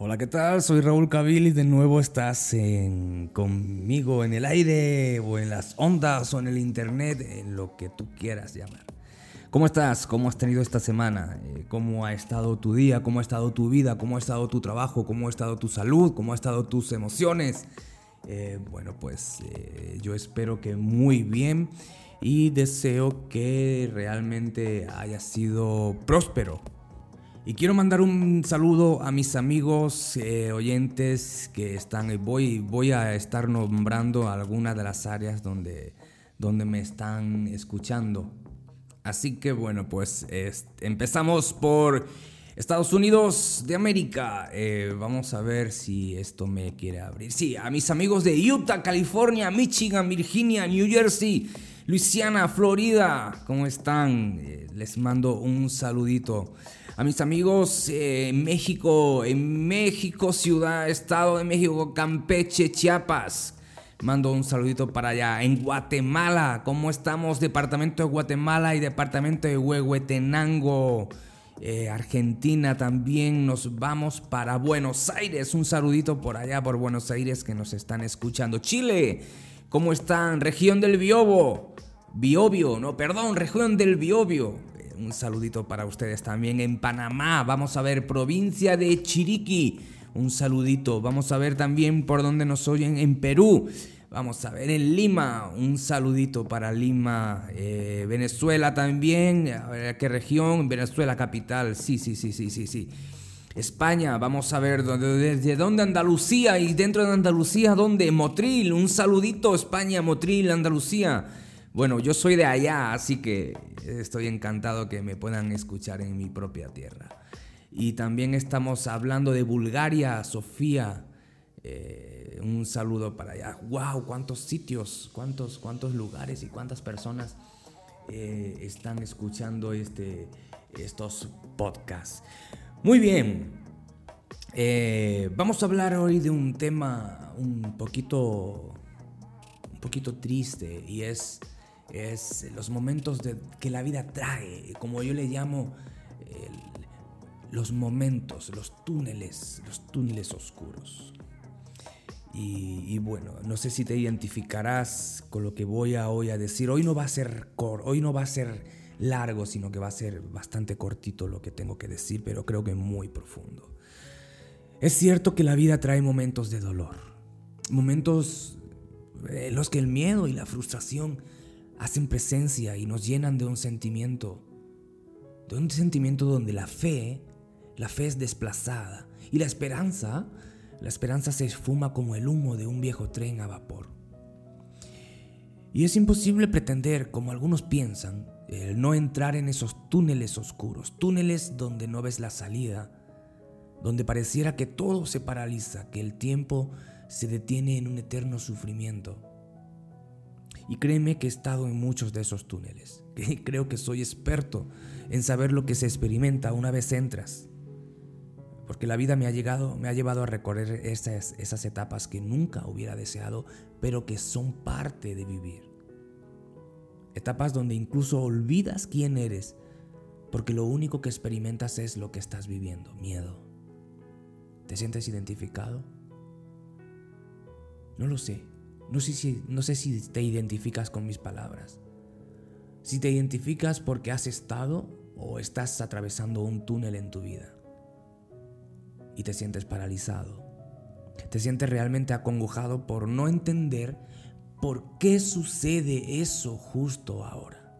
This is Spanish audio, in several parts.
Hola, ¿qué tal? Soy Raúl Cabil y de nuevo estás conmigo en el aire o en las ondas o en el internet, en lo que tú quieras llamar. ¿Cómo estás? ¿Cómo has tenido esta semana? Eh, ¿Cómo ha estado tu día? ¿Cómo ha estado tu vida? ¿Cómo ha estado tu trabajo? ¿Cómo ha estado tu salud? ¿Cómo ha estado tus emociones? Eh, bueno, pues eh, yo espero que muy bien y deseo que realmente haya sido próspero y quiero mandar un saludo a mis amigos eh, oyentes que están, voy, voy a estar nombrando algunas de las áreas donde, donde me están escuchando. Así que bueno, pues empezamos por Estados Unidos de América. Eh, vamos a ver si esto me quiere abrir. Sí, a mis amigos de Utah, California, Michigan, Virginia, New Jersey, Luisiana, Florida. ¿Cómo están? Eh, les mando un saludito a mis amigos en México, en México, Ciudad, Estado de México, Campeche, Chiapas. Mando un saludito para allá. En Guatemala, ¿cómo estamos? Departamento de Guatemala y Departamento de Huehuetenango. Eh, Argentina también nos vamos para Buenos Aires. Un saludito por allá, por Buenos Aires, que nos están escuchando. Chile, ¿cómo están? Región del Biobio. Biobio, no, perdón, región del Biobio un saludito para ustedes también en Panamá. Vamos a ver provincia de Chiriquí. Un saludito. Vamos a ver también por dónde nos oyen en Perú. Vamos a ver en Lima. Un saludito para Lima. Eh, Venezuela también. A ver qué región. Venezuela capital. Sí, sí, sí, sí, sí, sí. España, vamos a ver desde dónde Andalucía y dentro de Andalucía dónde Motril, un saludito España, Motril, Andalucía. Bueno, yo soy de allá, así que estoy encantado que me puedan escuchar en mi propia tierra. Y también estamos hablando de Bulgaria, Sofía. Eh, un saludo para allá. ¡Wow! ¿Cuántos sitios, cuántos, cuántos lugares y cuántas personas eh, están escuchando este, estos podcasts? Muy bien. Eh, vamos a hablar hoy de un tema un poquito, un poquito triste y es es los momentos de, que la vida trae, como yo le llamo los momentos, los túneles, los túneles oscuros. Y, bueno, no sé si te identificarás con lo que voy a hoy a decir. Hoy no va a ser cor, hoy no va a ser largo, sino que va a ser bastante cortito lo que tengo que decir, pero creo que muy profundo. Es cierto que la vida trae momentos de dolor, momentos en los que el miedo y la frustración hacen presencia y nos llenan de un sentimiento, de un sentimiento donde la fe, la fe es desplazada y la esperanza, la esperanza se esfuma como el humo de un viejo tren a vapor. Y es imposible pretender, como algunos piensan, el no entrar en esos túneles oscuros, túneles donde no ves la salida, donde pareciera que todo se paraliza, que el tiempo se detiene en un eterno sufrimiento. Y créeme que he estado en muchos de esos túneles. Que creo que soy experto en saber lo que se experimenta una vez entras. Porque la vida me ha, llegado, me ha llevado a recorrer esas, esas etapas que nunca hubiera deseado, pero que son parte de vivir. Etapas donde incluso olvidas quién eres, porque lo único que experimentas es lo que estás viviendo, miedo. ¿Te sientes identificado? No lo sé, no sé, si, no sé si te identificas con mis palabras. Si te identificas porque has estado o estás atravesando un túnel en tu vida y te sientes paralizado. Te sientes realmente acongojado por no entender por qué sucede eso justo ahora.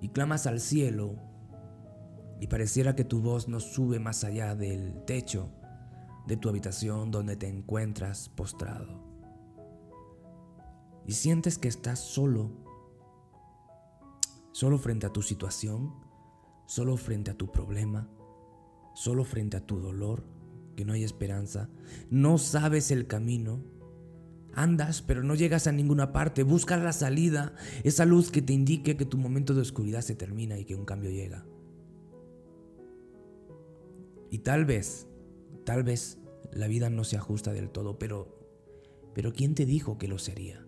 Y clamas al cielo y pareciera que tu voz no sube más allá del techo de tu habitación donde te encuentras postrado y sientes que estás solo, solo frente a tu situación, solo frente a tu problema, solo frente a tu dolor, que no hay esperanza, no sabes el camino, andas pero no llegas a ninguna parte, buscas la salida, esa luz que te indique que tu momento de oscuridad se termina y que un cambio llega. Y tal vez, tal vez la vida no se ajusta del todo, pero pero ¿quién te dijo que lo sería?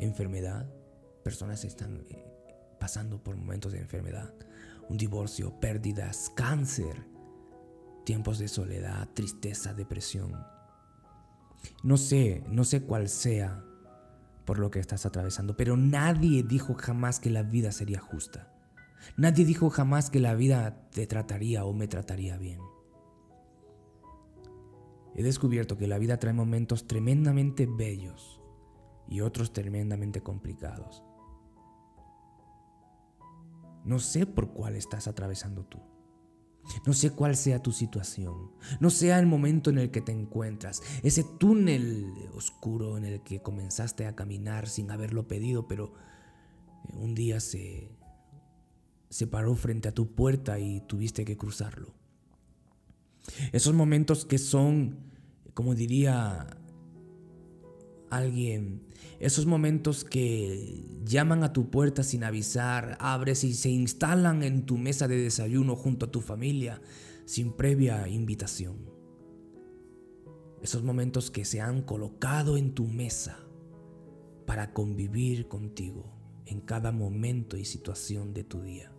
enfermedad, personas están eh, pasando por momentos de enfermedad, un divorcio, pérdidas, cáncer, tiempos de soledad, tristeza, depresión. No sé, no sé cuál sea por lo que estás atravesando, pero nadie dijo jamás que la vida sería justa. Nadie dijo jamás que la vida te trataría o me trataría bien. He descubierto que la vida trae momentos tremendamente bellos y otros tremendamente complicados. No sé por cuál estás atravesando tú. No sé cuál sea tu situación. No sea el momento en el que te encuentras. Ese túnel oscuro en el que comenzaste a caminar sin haberlo pedido, pero un día se, se paró frente a tu puerta y tuviste que cruzarlo. Esos momentos que son, como diría alguien, esos momentos que llaman a tu puerta sin avisar, abres y se instalan en tu mesa de desayuno junto a tu familia sin previa invitación. Esos momentos que se han colocado en tu mesa para convivir contigo en cada momento y situación de tu día.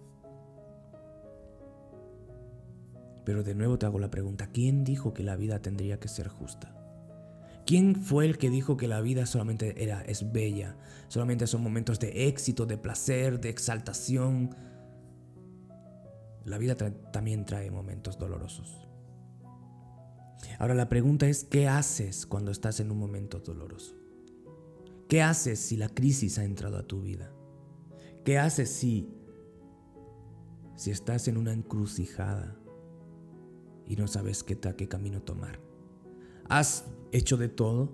Pero de nuevo te hago la pregunta, ¿quién dijo que la vida tendría que ser justa? ¿Quién fue el que dijo que la vida solamente era es bella? Solamente son momentos de éxito, de placer, de exaltación. La vida también trae momentos dolorosos. Ahora la pregunta es, ¿qué haces cuando estás en un momento doloroso? ¿Qué haces si la crisis ha entrado a tu vida? ¿Qué haces si si estás en una encrucijada y no sabes qué, qué camino tomar? ¿Has hecho de todo?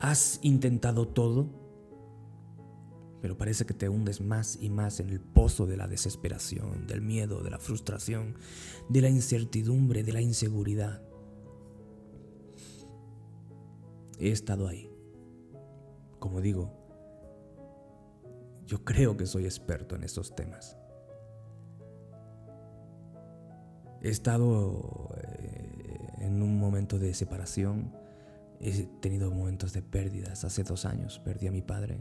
¿Has intentado todo? Pero parece que te hundes más y más en el pozo de la desesperación, del miedo, de la frustración, de la incertidumbre, de la inseguridad. He estado ahí. Como digo, yo creo que soy experto en estos temas. He estado eh, en un momento de separación, he tenido momentos de pérdidas. Hace dos años perdí a mi padre.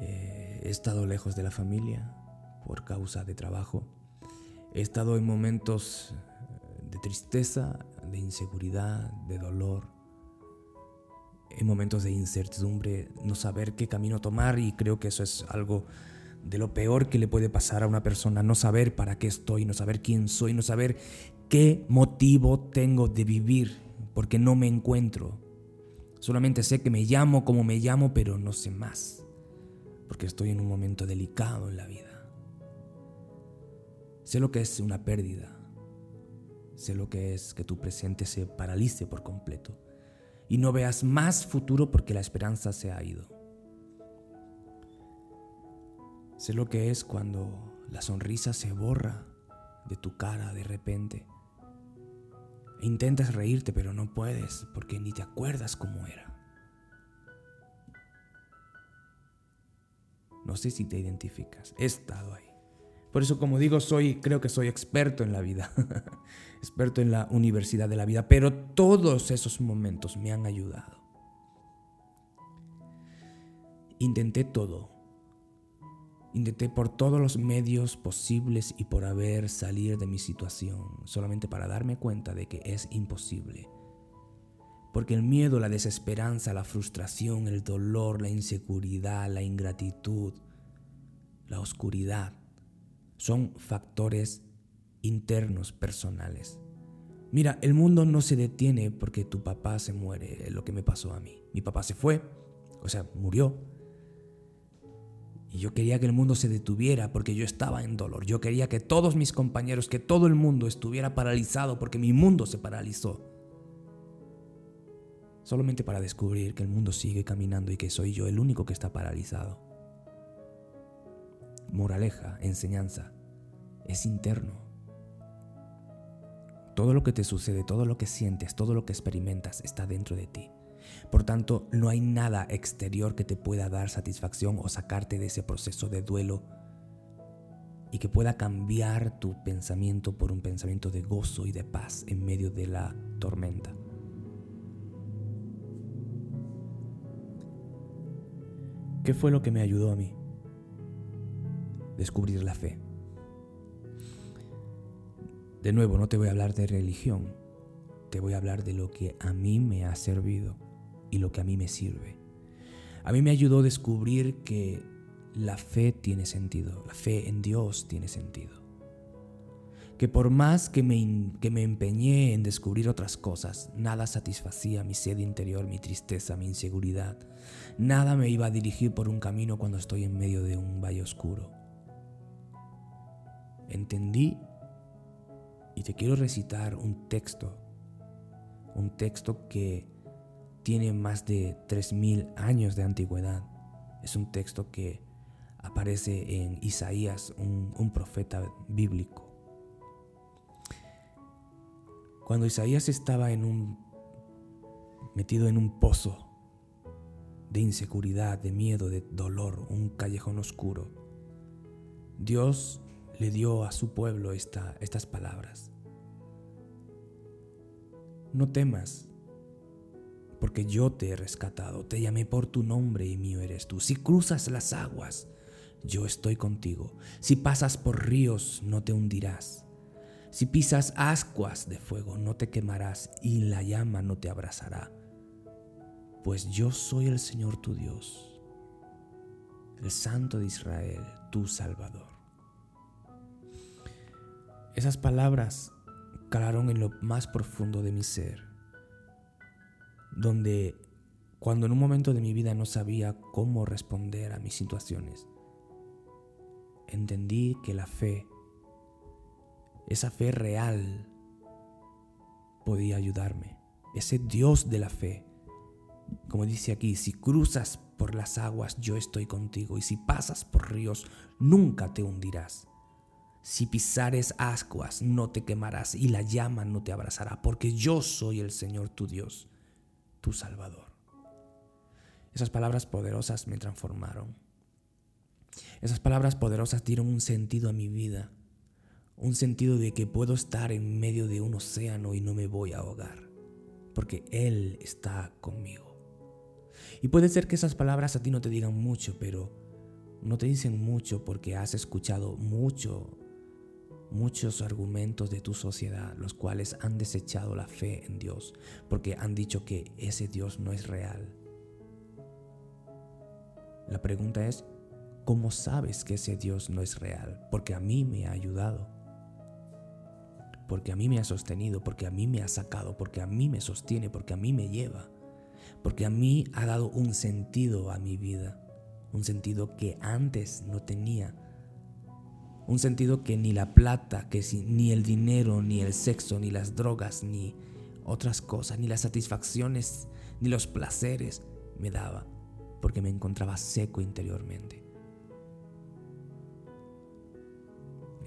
Eh, he estado lejos de la familia por causa de trabajo. He estado en momentos de tristeza, de inseguridad, de dolor. En momentos de incertidumbre, no saber qué camino tomar y creo que eso es algo de lo peor que le puede pasar a una persona, no saber para qué estoy, no saber quién soy, no saber qué motivo tengo de vivir, porque no me encuentro. Solamente sé que me llamo como me llamo, pero no sé más, porque estoy en un momento delicado en la vida. Sé lo que es una pérdida, sé lo que es que tu presente se paralice por completo y no veas más futuro porque la esperanza se ha ido. Sé lo que es cuando la sonrisa se borra de tu cara de repente. E intentas reírte pero no puedes porque ni te acuerdas cómo era. No sé si te identificas. He estado ahí. Por eso, como digo, soy, creo que soy experto en la vida, experto en la universidad de la vida, pero todos esos momentos me han ayudado. Intenté todo, Intenté por todos los medios posibles y por haber salir de mi situación, solamente para darme cuenta de que es imposible. Porque el miedo, la desesperanza, la frustración, el dolor, la inseguridad, la ingratitud, la oscuridad, son factores internos personales. Mira, el mundo no se detiene porque tu papá se muere, es lo que me pasó a mí. Mi papá se fue, o sea, murió, y yo quería que el mundo se detuviera porque yo estaba en dolor. Yo quería que todos mis compañeros, que todo el mundo estuviera paralizado porque mi mundo se paralizó. Solamente para descubrir que el mundo sigue caminando y que soy yo el único que está paralizado. Moraleja, enseñanza, es interno. Todo lo que te sucede, todo lo que sientes, todo lo que experimentas está dentro de ti. Por tanto, no hay nada exterior que te pueda dar satisfacción o sacarte de ese proceso de duelo y que pueda cambiar tu pensamiento por un pensamiento de gozo y de paz en medio de la tormenta. ¿Qué fue lo que me ayudó a mí? Descubrir la fe. De nuevo, no te voy a hablar de religión, te voy a hablar de lo que a mí me ha servido y lo que a mí me sirve. A mí me ayudó a descubrir que la fe tiene sentido, la fe en Dios tiene sentido. Que por más que me, que me empeñé en descubrir otras cosas, nada satisfacía mi sed interior, mi tristeza, mi inseguridad. Nada me iba a dirigir por un camino cuando estoy en medio de un valle oscuro. Entendí y te quiero recitar un texto, un texto que tiene más de 3.000 años de antigüedad. Es un texto que aparece en Isaías, un, profeta bíblico. Cuando Isaías estaba en un, metido en un pozo de inseguridad, de miedo, de dolor, un callejón oscuro, Dios le dio a su pueblo estas palabras. No temas, porque yo te he rescatado, te llamé por tu nombre y mío eres tú. Si cruzas las aguas, yo estoy contigo. Si pasas por ríos, no te hundirás. Si pisas ascuas de fuego, no te quemarás y la llama no te abrazará. Pues yo soy el Señor tu Dios, el Santo de Israel, tu Salvador. Esas palabras calaron en lo más profundo de mi ser, donde cuando en un momento de mi vida no sabía cómo responder a mis situaciones, entendí que la fe, esa fe real, podía ayudarme. Ese Dios de la fe, como dice aquí, si cruzas por las aguas, yo estoy contigo, y si pasas por ríos, nunca te hundirás. Si pisares ascuas, no te quemarás, y la llama no te abrazará, porque yo soy el Señor tu Dios, tu Salvador. Esas palabras poderosas me transformaron esas palabras poderosas dieron un sentido a mi vida, un sentido de que puedo estar en medio de un océano y no me voy a ahogar, porque Él está conmigo. Y puede ser que esas palabras a ti no te digan mucho, pero no te dicen mucho porque has escuchado mucho, muchos argumentos de tu sociedad, los cuales han desechado la fe en Dios, porque han dicho que ese Dios no es real. La pregunta es, ¿Cómo sabes que ese Dios no es real? Porque a mí me ha ayudado. Porque a mí me ha sostenido, porque a mí me ha sacado, porque a mí me sostiene, porque a mí me lleva. Porque a mí ha dado un sentido a mi vida. Un sentido que antes no tenía. Un sentido que ni la plata, que ni el dinero, ni el sexo, ni las drogas, ni otras cosas, ni las satisfacciones, ni los placeres me daba. Porque me encontraba seco interiormente.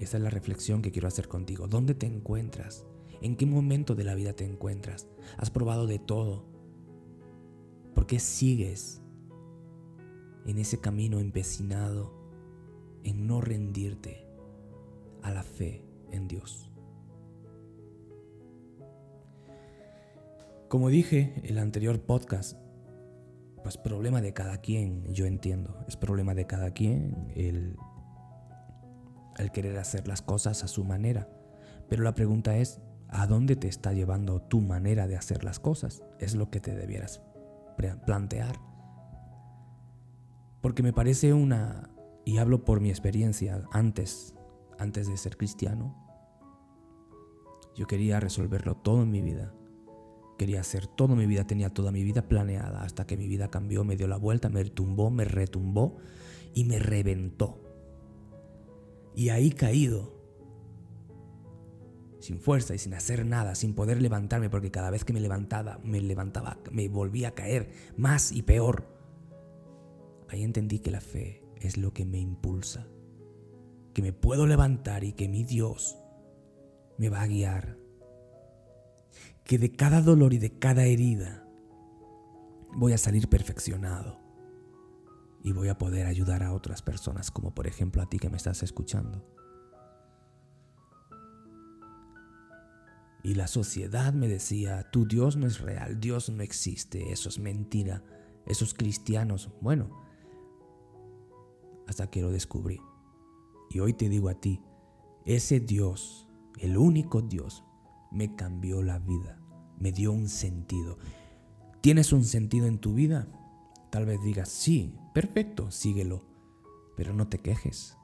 Esa es la reflexión que quiero hacer contigo. ¿Dónde te encuentras? ¿En qué momento de la vida te encuentras? ¿Has probado de todo? ¿Por qué sigues en ese camino empecinado en no rendirte a la fe en Dios? Como dije en el anterior podcast, pues problema de cada quien, yo entiendo, es problema de cada quien el el querer hacer las cosas a su manera. Pero la pregunta es, ¿a dónde te está llevando tu manera de hacer las cosas? Es lo que te debieras plantear. Porque me parece una, y hablo por mi experiencia antes, antes de ser cristiano, yo quería resolverlo todo en mi vida. Quería hacer todo mi vida, tenía toda mi vida planeada hasta que mi vida cambió, me dio la vuelta, me tumbó, me retumbó y me reventó. Y ahí caído, sin fuerza y sin hacer nada, sin poder levantarme, porque cada vez que me levantaba, me levantaba, me volvía a caer más y peor. Ahí entendí que la fe es lo que me impulsa, que me puedo levantar y que mi Dios me va a guiar, que de cada dolor y de cada herida voy a salir perfeccionado y voy a poder ayudar a otras personas, como por ejemplo a ti que me estás escuchando. Y la sociedad me decía, tu Dios no es real, Dios no existe, eso es mentira, esos cristianos, bueno, hasta que lo descubrí. Y hoy te digo a ti, ese Dios el único Dios, me cambió la vida, me dio un sentido. ¿Tienes un sentido en tu vida? Tal vez digas, sí, perfecto, síguelo, pero no te quejes.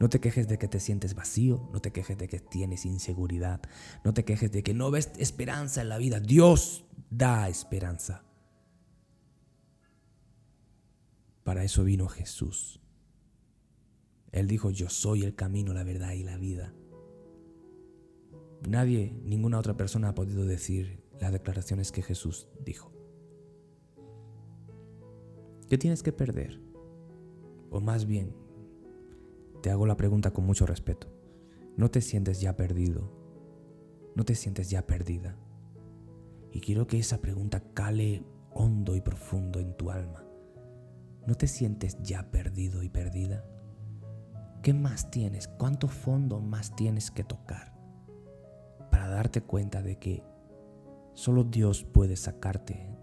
No te quejes de que te sientes vacío, no te quejes de que tienes inseguridad, no te quejes de que no ves esperanza en la vida. Dios da esperanza. Para eso vino Jesús. Él dijo, yo soy el camino, la verdad y la vida. Nadie, ninguna otra persona ha podido decir las declaraciones que Jesús dijo. ¿Qué tienes que perder? O más bien, te hago la pregunta con mucho respeto. ¿No te sientes ya perdido? ¿No te sientes ya perdida? Y quiero que esa pregunta cale hondo y profundo en tu alma. ¿No te sientes ya perdido y perdida? ¿Qué más tienes? ¿Cuánto fondo más tienes que tocar para darte cuenta de que solo Dios puede sacarte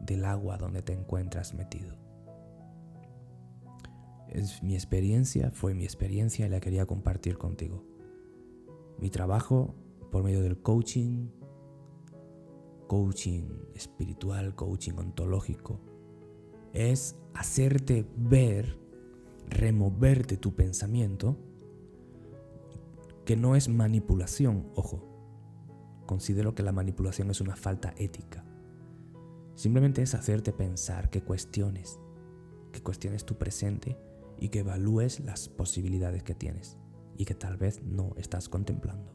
del agua donde te encuentras metido? Es mi experiencia, fue mi experiencia y la quería compartir contigo. Mi trabajo por medio del coaching, coaching espiritual, coaching ontológico, es hacerte ver, removerte tu pensamiento, que no es manipulación, ojo. Considero que la manipulación es una falta ética. Simplemente es hacerte pensar que cuestiones, que cuestiones tu presente y que evalúes las posibilidades que tienes y que tal vez no estás contemplando.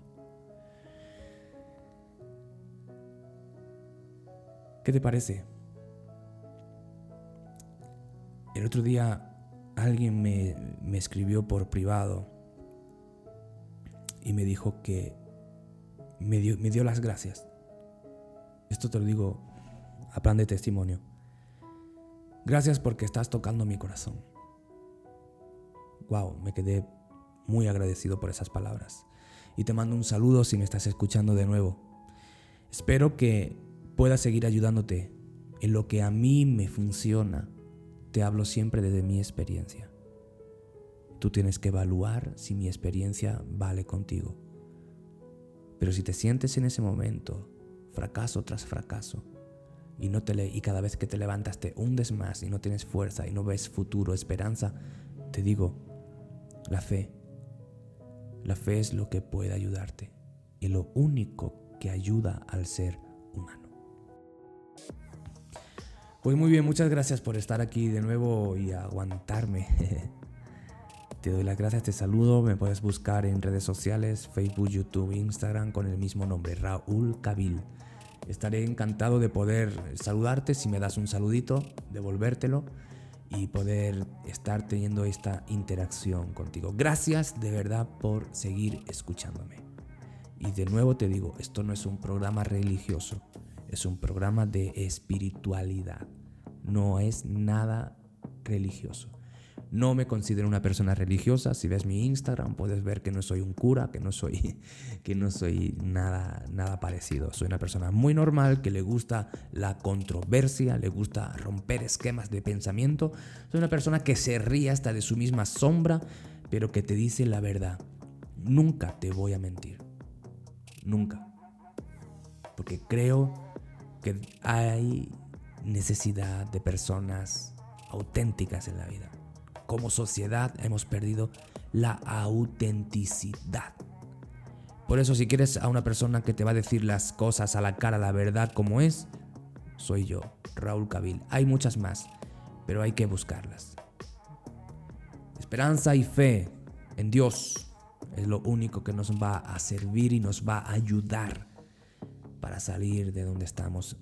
¿Qué te parece? El otro día alguien me, escribió por privado y me dijo que me dio, me dio las gracias. Esto te lo digo a plan de testimonio. Gracias porque estás tocando mi corazón wow, me quedé muy agradecido por esas palabras. Y te mando un saludo si me estás escuchando de nuevo. Espero que pueda seguir ayudándote en lo que a mí me funciona. Te hablo siempre desde mi experiencia. Tú tienes que evaluar si mi experiencia vale contigo. Pero si te sientes en ese momento, fracaso tras fracaso, y, no te le y cada vez que te levantas te hundes más y no tienes fuerza y no ves futuro, esperanza, te digo, la fe. La fe es lo que puede ayudarte y lo único que ayuda al ser Pues muy bien, muchas gracias por estar aquí de nuevo y aguantarme. te doy las gracias, te saludo, me puedes buscar en redes sociales, Facebook, YouTube, Instagram con el mismo nombre, Raúl Cabil. Estaré encantado de poder saludarte si me das un saludito, devolvértelo y poder estar teniendo esta interacción contigo. Gracias de verdad por seguir escuchándome. Y de nuevo te digo, esto no es un programa religioso, es un programa de espiritualidad. No es nada religioso. No me considero una persona religiosa. Si ves mi Instagram puedes ver que no soy un cura, que no soy, que no soy nada, nada parecido. Soy una persona muy normal que le gusta la controversia, le gusta romper esquemas de pensamiento. Soy una persona que se ríe hasta de su misma sombra, pero que te dice la verdad. Nunca te voy a mentir. Nunca. Porque creo que hay necesidad de personas auténticas en la vida como sociedad hemos perdido la autenticidad. Por eso si quieres a una persona que te va a decir las cosas a la cara, la verdad como es, soy yo, Raúl Cabil. Hay muchas más, pero hay que buscarlas. Esperanza y fe en Dios es lo único que nos va a servir y nos va a ayudar para salir de donde estamos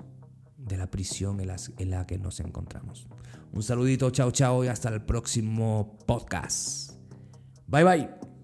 de la prisión en, la que nos encontramos. Un saludito, chao, chao y hasta el próximo podcast. Bye, bye.